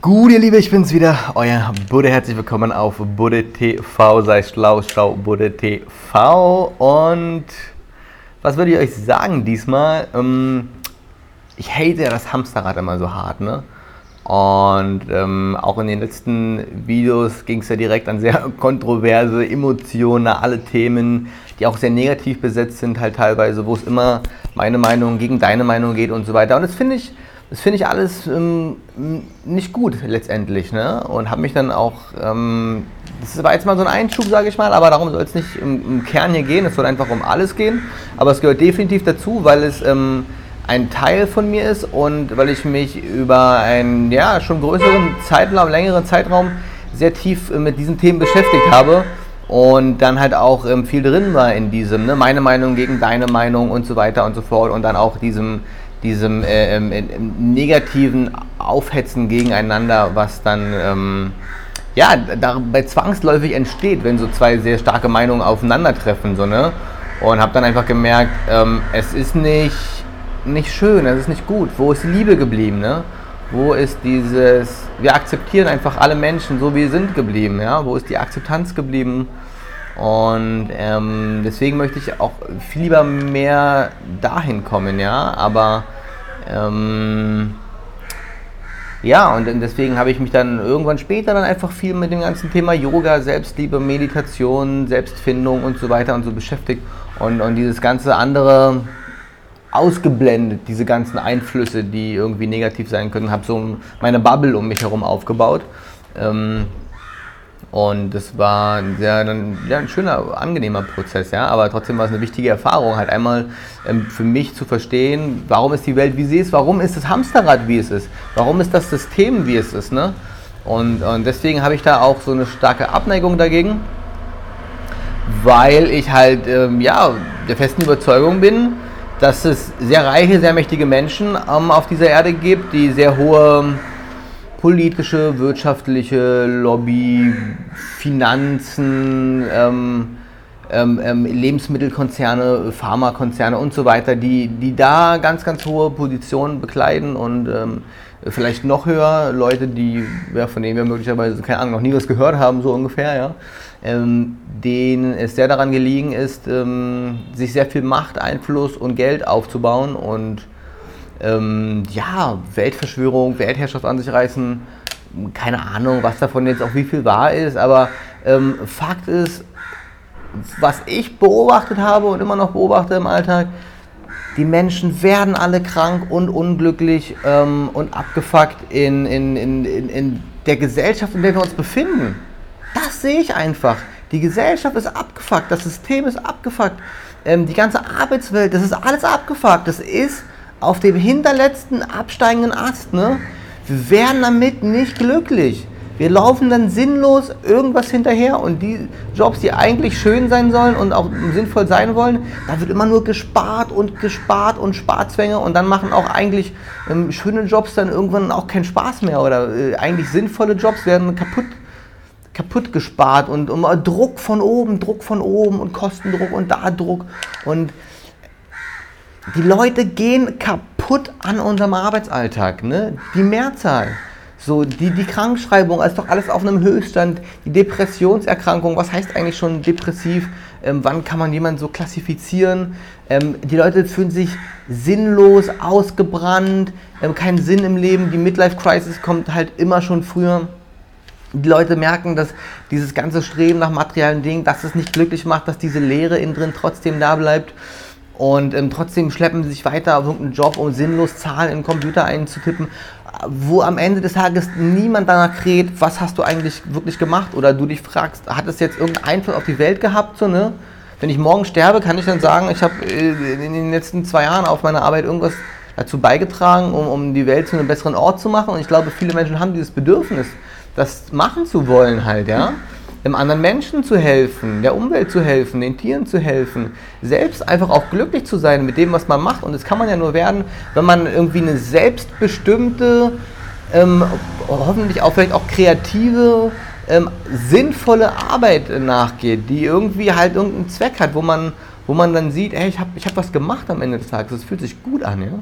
Gut, ihr Liebe, ich bin's wieder, euer Budde. Herzlich willkommen auf Budde TV. Sei schlau, schau Budde TV. Und was würde ich euch sagen diesmal? Ähm, ich hate ja das Hamsterrad immer so hart, ne? Und ähm, auch in den letzten Videos ging es ja direkt an sehr kontroverse, emotionale Themen, die auch sehr negativ besetzt sind, halt teilweise, wo es immer meine Meinung gegen deine Meinung geht und so weiter. Und das finde ich das finde ich alles ähm, nicht gut letztendlich. Ne? Und habe mich dann auch, ähm, das war jetzt mal so ein Einschub, sage ich mal, aber darum soll es nicht im, im, Kern hier gehen. Es soll einfach um alles gehen. Aber es gehört definitiv dazu, weil es ähm, ein Teil von mir ist und weil ich mich über einen ja, schon größeren Zeitraum, längeren Zeitraum sehr tief äh, mit diesen Themen beschäftigt habe und dann halt auch ähm, viel drin war in diesem, ne, meine Meinung gegen deine Meinung und so weiter und so fort und dann auch diesem diesem äh, ähm, äh, negativen Aufhetzen gegeneinander, was dann ähm, ja, dabei zwangsläufig entsteht, wenn so zwei sehr starke Meinungen aufeinandertreffen. So, ne? Und habe dann einfach gemerkt, ähm, es ist nicht, nicht schön, es ist nicht gut. Wo ist die Liebe geblieben? Ne? Wo ist dieses, wir akzeptieren einfach alle Menschen so, wie sie sind geblieben? Ja? Wo ist die Akzeptanz geblieben? Und ähm, deswegen möchte ich auch viel lieber mehr dahin kommen, ja. Aber ähm, ja, und deswegen habe ich mich dann irgendwann später dann einfach viel mit dem ganzen Thema Yoga, Selbstliebe, Meditation, Selbstfindung und so weiter und so beschäftigt. Und, und dieses ganze andere ausgeblendet, diese ganzen Einflüsse, die irgendwie negativ sein können, habe so meine Bubble um mich herum aufgebaut. Ähm, und das war ein sehr ja, ein schöner, angenehmer Prozess, ja. Aber trotzdem war es eine wichtige Erfahrung, halt einmal ähm, für mich zu verstehen, warum ist die Welt, wie sie ist, warum ist das Hamsterrad, wie es ist, warum ist das System, wie es ist, ne? Und, und deswegen habe ich da auch so eine starke Abneigung dagegen, weil ich halt, ähm, ja, der festen Überzeugung bin, dass es sehr reiche, sehr mächtige Menschen ähm, auf dieser Erde gibt, die sehr hohe politische, wirtschaftliche Lobby, Finanzen, ähm, ähm, ähm, Lebensmittelkonzerne, Pharmakonzerne und so weiter, die, die da ganz, ganz hohe Positionen bekleiden und ähm, vielleicht noch höher, Leute, die, ja, von denen wir möglicherweise, keine Ahnung, noch nie was gehört haben, so ungefähr, ja, ähm, denen es sehr daran gelegen ist, ähm, sich sehr viel Macht, Einfluss und Geld aufzubauen und ähm, ja, Weltverschwörung, Weltherrschaft an sich reißen. Keine Ahnung, was davon jetzt auch wie viel wahr ist, aber ähm, Fakt ist, was ich beobachtet habe und immer noch beobachte im Alltag, die Menschen werden alle krank und unglücklich ähm, und abgefuckt in, in, in, in, der Gesellschaft, in der wir uns befinden. Das sehe ich einfach. Die Gesellschaft ist abgefuckt, das System ist abgefuckt, ähm, die ganze Arbeitswelt, das ist alles abgefuckt. Das ist auf dem hinterletzten absteigenden Ast. Ne? Wir werden damit nicht glücklich. Wir laufen dann sinnlos irgendwas hinterher und die Jobs, die eigentlich schön sein sollen und auch sinnvoll sein wollen, da wird immer nur gespart und gespart und Sparzwänge und dann machen auch eigentlich ähm, schöne Jobs dann irgendwann auch keinen Spaß mehr oder äh, eigentlich sinnvolle Jobs werden kaputt kaputt gespart und um, Druck von oben, Druck von oben und Kostendruck und da Druck und die Leute gehen kaputt an unserem Arbeitsalltag, ne? Die Mehrzahl. So, die, die Krankschreibung ist doch alles auf einem Höchststand. Die Depressionserkrankung, was heißt eigentlich schon depressiv? Ähm, wann kann man jemanden so klassifizieren? Ähm, die Leute fühlen sich sinnlos, ausgebrannt, ähm, keinen Sinn im Leben. Die Midlife-Crisis kommt halt immer schon früher. Die Leute merken, dass dieses ganze Streben nach materialen Dingen, dass es nicht glücklich macht, dass diese Leere innen drin trotzdem da bleibt. Und ähm, trotzdem schleppen sie sich weiter auf irgendeinen Job, um sinnlos Zahlen den Computer einzutippen, wo am Ende des Tages niemand danach kräht, was hast du eigentlich wirklich gemacht? Oder du dich fragst, hat es jetzt irgendeinen Einfluss auf die Welt gehabt? So, ne? Wenn ich morgen sterbe, kann ich dann sagen, ich habe äh, in den letzten zwei Jahren auf meiner Arbeit irgendwas dazu beigetragen, um, um die Welt zu einem besseren Ort zu machen. Und ich glaube, viele Menschen haben dieses Bedürfnis, das machen zu wollen halt, ja dem anderen Menschen zu helfen, der Umwelt zu helfen, den Tieren zu helfen, selbst einfach auch glücklich zu sein mit dem, was man macht. Und das kann man ja nur werden, wenn man irgendwie eine selbstbestimmte, ähm, hoffentlich auch vielleicht auch kreative, ähm, sinnvolle Arbeit nachgeht, die irgendwie halt irgendeinen Zweck hat, wo man, wo man dann sieht, ey, ich habe ich hab was gemacht am Ende des Tages, das fühlt sich gut an, ja.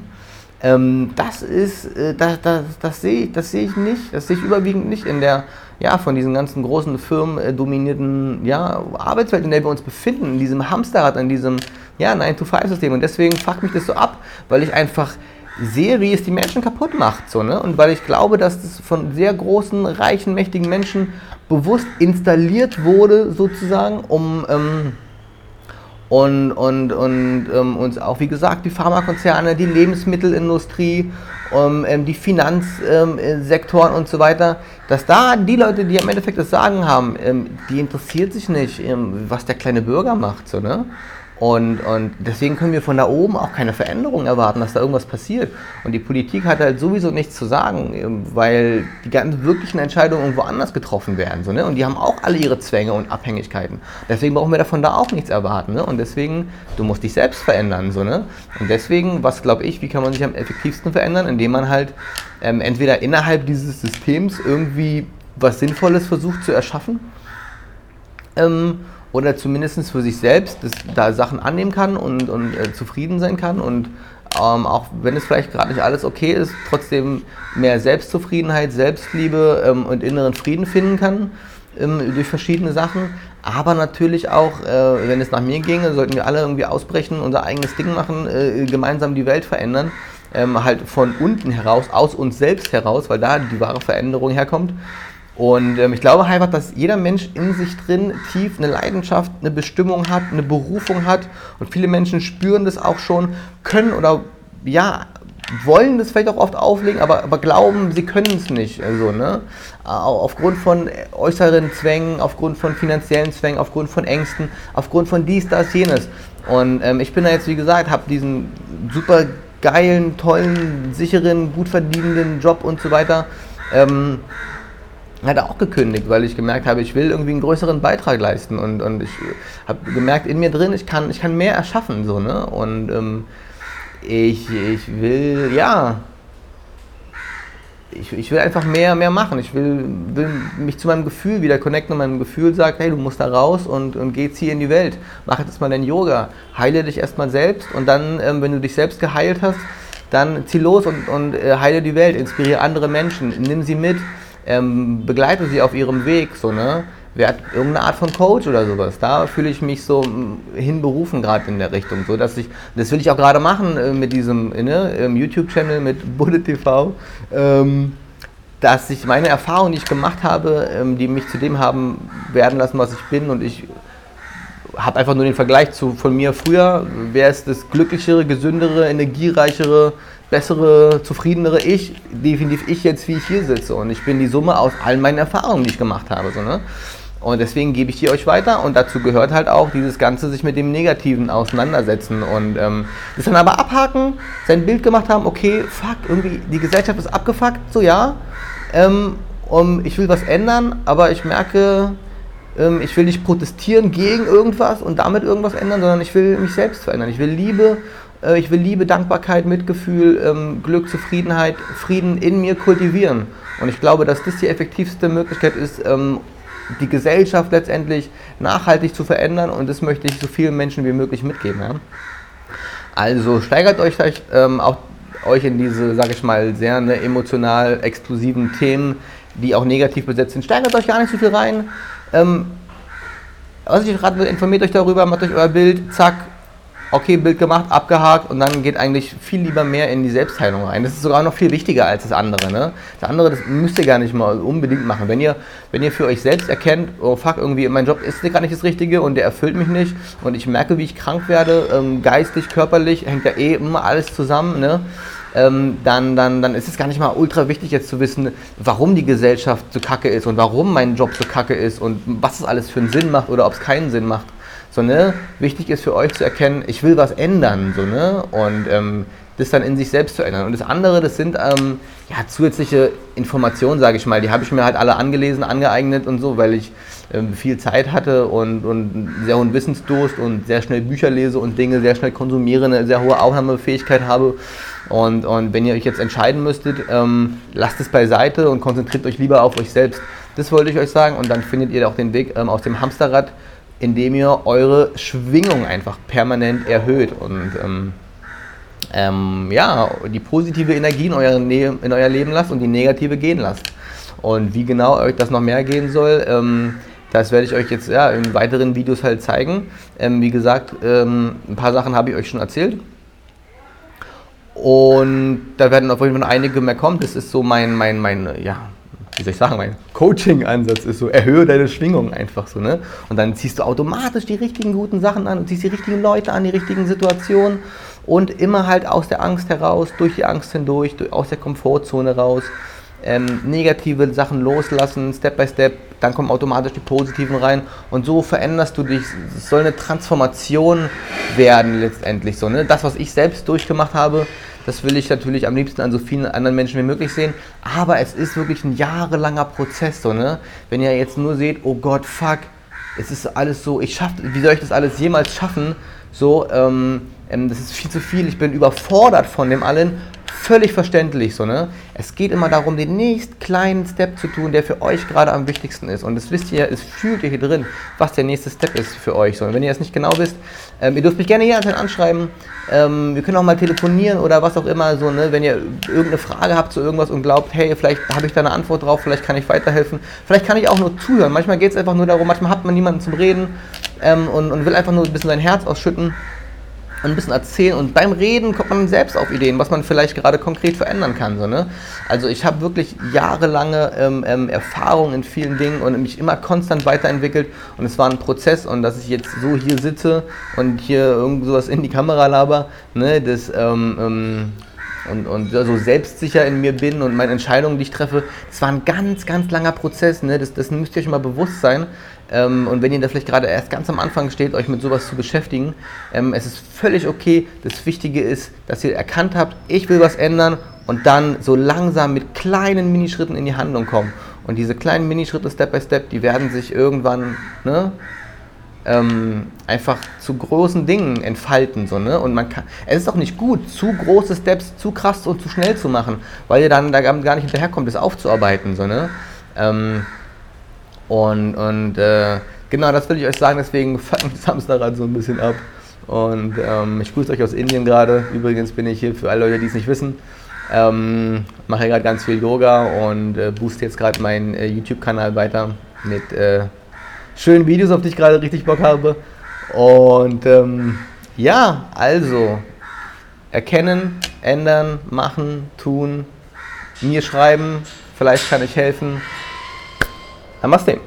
Ähm, das ist, äh, das, das, das sehe ich, sehe ich nicht, das sehe ich überwiegend nicht in der, ja, von diesen ganzen großen Firmen äh, dominierten, ja, Arbeitswelt, in der wir uns befinden, in diesem Hamsterrad, in diesem, ja, 9-to-5-System. Und deswegen fuckt mich das so ab, weil ich einfach sehe, wie es die Menschen kaputt macht, so, ne? Und weil ich glaube, dass das von sehr großen, reichen, mächtigen Menschen bewusst installiert wurde, sozusagen, um, ähm, und, und, und ähm, uns auch, wie gesagt, die Pharmakonzerne, die Lebensmittelindustrie, ähm, ähm die Finanzsektoren und so weiter, dass da die Leute, die im Endeffekt das Sagen haben, ähm, die interessiert sich nicht, ähm, was der kleine Bürger macht. So, ne? Und, und deswegen können wir von da oben auch keine Veränderung erwarten, dass da irgendwas passiert. Und die Politik hat halt sowieso nichts zu sagen, ähm, weil die ganzen wirklichen Entscheidungen irgendwo anders getroffen werden. So, ne? Und die haben auch alle ihre Zwänge und Abhängigkeiten. Deswegen brauchen wir davon da auch nichts erwarten. Ne? Und deswegen, du musst dich selbst verändern. So, ne? Und deswegen, was glaube ich, wie kann man sich am effektivsten verändern? Indem man halt ähm, entweder innerhalb dieses Systems irgendwie was Sinnvolles versucht zu erschaffen. Ähm, oder zumindest für sich selbst das, da Sachen annehmen kann und, und äh, zufrieden sein kann und ähm, auch wenn es vielleicht gerade nicht alles okay ist, trotzdem mehr Selbstzufriedenheit, Selbstliebe ähm, und inneren Frieden finden kann ähm, durch verschiedene Sachen. Aber natürlich auch, äh, wenn es nach mir ginge, sollten wir alle irgendwie ausbrechen, unser eigenes Ding machen, äh, gemeinsam die Welt verändern. Ähm, halt von unten heraus, aus uns selbst heraus, weil da die wahre Veränderung herkommt. Und ähm, ich glaube einfach, dass jeder Mensch in sich drin tief eine Leidenschaft, eine Bestimmung hat, eine Berufung hat. Und viele Menschen spüren das auch schon, können oder ja, wollen das vielleicht auch oft auflegen, aber, aber glauben, sie können es nicht. Also, ne? Aufgrund von äußeren Zwängen, aufgrund von finanziellen Zwängen, aufgrund von Ängsten, aufgrund von dies, das, jenes. Und ähm, ich bin da jetzt, wie gesagt, habe diesen super geilen, tollen, sicheren, gut verdienenden Job und so weiter. Ähm, hat auch gekündigt, weil ich gemerkt habe, ich will irgendwie einen größeren Beitrag leisten und, und ich habe gemerkt in mir drin, ich kann, ich kann mehr erschaffen so, ne? Und ähm, ich, ich will, ja, ich, ich will einfach mehr, mehr machen. Ich will, will mich zu meinem Gefühl wieder connecten und meinem Gefühl sagt, hey, du musst da raus und, und geh jetzt hier in die Welt. Mach jetzt mal dein Yoga. Heile dich erstmal selbst und dann, ähm, wenn du dich selbst geheilt hast, dann zieh los und, und äh, heile die Welt, inspiriere andere Menschen, nimm sie mit ähm, begleite sie auf ihrem Weg, so, ne? Wer hat irgendeine Art von Coach oder sowas. Da fühle ich mich so mm, hinberufen gerade in der Richtung, so dass ich, das will ich auch gerade machen äh, mit diesem ne, YouTube-Channel mit Budde TV, ähm, dass ich meine Erfahrungen, die ich gemacht habe, ähm, die mich zu dem haben werden lassen, was ich bin und ich habe einfach nur den Vergleich zu von mir früher, wer ist das glücklichere, gesündere, energiereichere, bessere, zufriedenere Ich, definitiv ich jetzt, wie ich hier sitze. Und ich bin die Summe aus all meinen Erfahrungen, die ich gemacht habe. So, ne? Und deswegen gebe ich die euch weiter und dazu gehört halt auch dieses Ganze, sich mit dem Negativen auseinandersetzen und ähm, das dann aber abhaken, sein Bild gemacht haben, okay, fuck, irgendwie die Gesellschaft ist abgefuckt, so ja, ähm, um, ich will was ändern, aber ich merke, ähm, ich will nicht protestieren gegen irgendwas und damit irgendwas ändern, sondern ich will mich selbst verändern. Ich will Liebe ich will Liebe, Dankbarkeit, Mitgefühl, ähm, Glück, Zufriedenheit, Frieden in mir kultivieren. Und ich glaube, dass das die effektivste Möglichkeit ist, ähm, die Gesellschaft letztendlich nachhaltig zu verändern. Und das möchte ich so vielen Menschen wie möglich mitgeben. Ja? Also steigert euch ähm, auch euch in diese, sag ich mal, sehr ne, emotional explosiven Themen, die auch negativ besetzt sind. Steigert euch gar nicht so viel rein. Ähm, was ich gerade informiert euch darüber, macht euch euer Bild, zack, okay, Bild gemacht, abgehakt und dann geht eigentlich viel lieber mehr in die Selbstheilung rein. Das ist sogar noch viel wichtiger als das andere. Ne? Das andere, das müsst ihr gar nicht mal unbedingt machen. Wenn ihr, wenn ihr für euch selbst erkennt, oh fuck, irgendwie mein Job ist gar nicht das Richtige und der erfüllt mich nicht und ich merke, wie ich krank werde, ähm, geistig, körperlich, hängt ja eh immer alles zusammen, ne? Ähm, dann, dann, dann ist es gar nicht mal ultra wichtig jetzt zu wissen, warum die Gesellschaft so kacke ist und warum mein Job so kacke ist und was es alles für einen Sinn macht oder ob es keinen Sinn macht so, ne? Wichtig ist für euch zu erkennen, ich will was ändern, so, ne? Und ähm, das dann in sich selbst zu ändern. Und das andere, das sind ähm, ja, zusätzliche Informationen, sage ich mal. Die habe ich mir halt alle angelesen, angeeignet und so, weil ich ähm, viel Zeit hatte und, und sehr hohen Wissensdurst und sehr schnell Bücher lese und Dinge sehr schnell konsumiere, eine sehr hohe Aufnahmefähigkeit habe. Und, und wenn ihr euch jetzt entscheiden müsstet, ähm, lasst es beiseite und konzentriert euch lieber auf euch selbst. Das wollte ich euch sagen und dann findet ihr auch den Weg ähm, aus dem Hamsterrad indem ihr eure Schwingung einfach permanent erhöht. Und ähm, ähm, ja, die positive Energie in euer, ne in euer Leben lasst und die negative gehen lasst. Und wie genau euch das noch mehr gehen soll, ähm, das werde ich euch jetzt ja, in weiteren Videos halt zeigen. Ähm, wie gesagt, ähm, ein paar Sachen habe ich euch schon erzählt. Und da werden auf jeden Fall einige mehr kommen. Das ist so mein, mein, mein, ja, wie soll ich sagen, mein Coaching-Ansatz ist so, erhöhe deine Schwingung einfach so, ne? Und dann ziehst du automatisch die richtigen guten Sachen an und ziehst die richtigen Leute an, die richtigen Situationen und immer halt aus der Angst heraus, durch die Angst hindurch, aus der Komfortzone raus, ähm, negative Sachen loslassen, Step by Step, dann kommen automatisch die positiven rein und so veränderst du dich. Es soll eine Transformation werden letztendlich so. Ne? Das, was ich selbst durchgemacht habe, das will ich natürlich am liebsten an so vielen anderen Menschen wie möglich sehen. Aber es ist wirklich ein jahrelanger Prozess. So, ne? Wenn ihr jetzt nur seht, oh Gott, fuck, es ist alles so, ich schaff, wie soll ich das alles jemals schaffen? So, ähm, ähm, das ist viel zu viel, ich bin überfordert von dem allen. Völlig verständlich so, ne? Es geht immer darum, den nächsten kleinen Step zu tun, der für euch gerade am wichtigsten ist. Und das wisst ihr, es fühlt ihr hier drin, was der nächste Step ist für euch. So, und wenn ihr das nicht genau wisst, ähm, ihr dürft mich gerne hier anschreiben. Ähm, wir können auch mal telefonieren oder was auch immer, so, ne? Wenn ihr irgendeine Frage habt zu irgendwas und glaubt, hey, vielleicht habe ich da eine Antwort drauf, vielleicht kann ich weiterhelfen. Vielleicht kann ich auch nur zuhören. Manchmal geht es einfach nur darum, manchmal hat man niemanden zum Reden ähm, und, und will einfach nur ein bisschen sein Herz ausschütten ein bisschen erzählen und beim Reden kommt man selbst auf Ideen, was man vielleicht gerade konkret verändern kann. So, ne? Also ich habe wirklich jahrelange ähm, ähm, Erfahrung in vielen Dingen und mich immer konstant weiterentwickelt und es war ein Prozess und dass ich jetzt so hier sitze und hier irgend sowas in die Kamera laber, ne, das ähm, ähm und, und so selbstsicher in mir bin und meine Entscheidungen, die ich treffe, das war ein ganz, ganz langer Prozess. Ne? Das, das müsst ihr euch mal bewusst sein. Ähm, und wenn ihr da vielleicht gerade erst ganz am Anfang steht, euch mit sowas zu beschäftigen, ähm, es ist völlig okay. Das Wichtige ist, dass ihr erkannt habt, ich will was ändern und dann so langsam mit kleinen Minischritten in die Handlung kommen. Und diese kleinen Minischritte, Step by Step, die werden sich irgendwann ne, ähm, einfach zu großen Dingen entfalten. So, ne? Und man kann, es ist auch nicht gut, zu große Steps zu krass und zu schnell zu machen, weil ihr dann da gar nicht hinterherkommt, das aufzuarbeiten. So, ne? Ähm, und und äh, genau, das will ich euch sagen, deswegen fuckt mich Samstag so ein bisschen ab. Und ähm, ich grüße euch aus Indien gerade. Übrigens bin ich hier für alle Leute, die es nicht wissen. Ähm, mache gerade ganz viel Yoga und äh, booste jetzt gerade meinen äh, YouTube-Kanal weiter mit äh, schönen Videos, auf die ich gerade richtig Bock habe. Und ähm, ja, also erkennen, ändern, machen, tun, mir schreiben, vielleicht kann ich helfen. Namaste.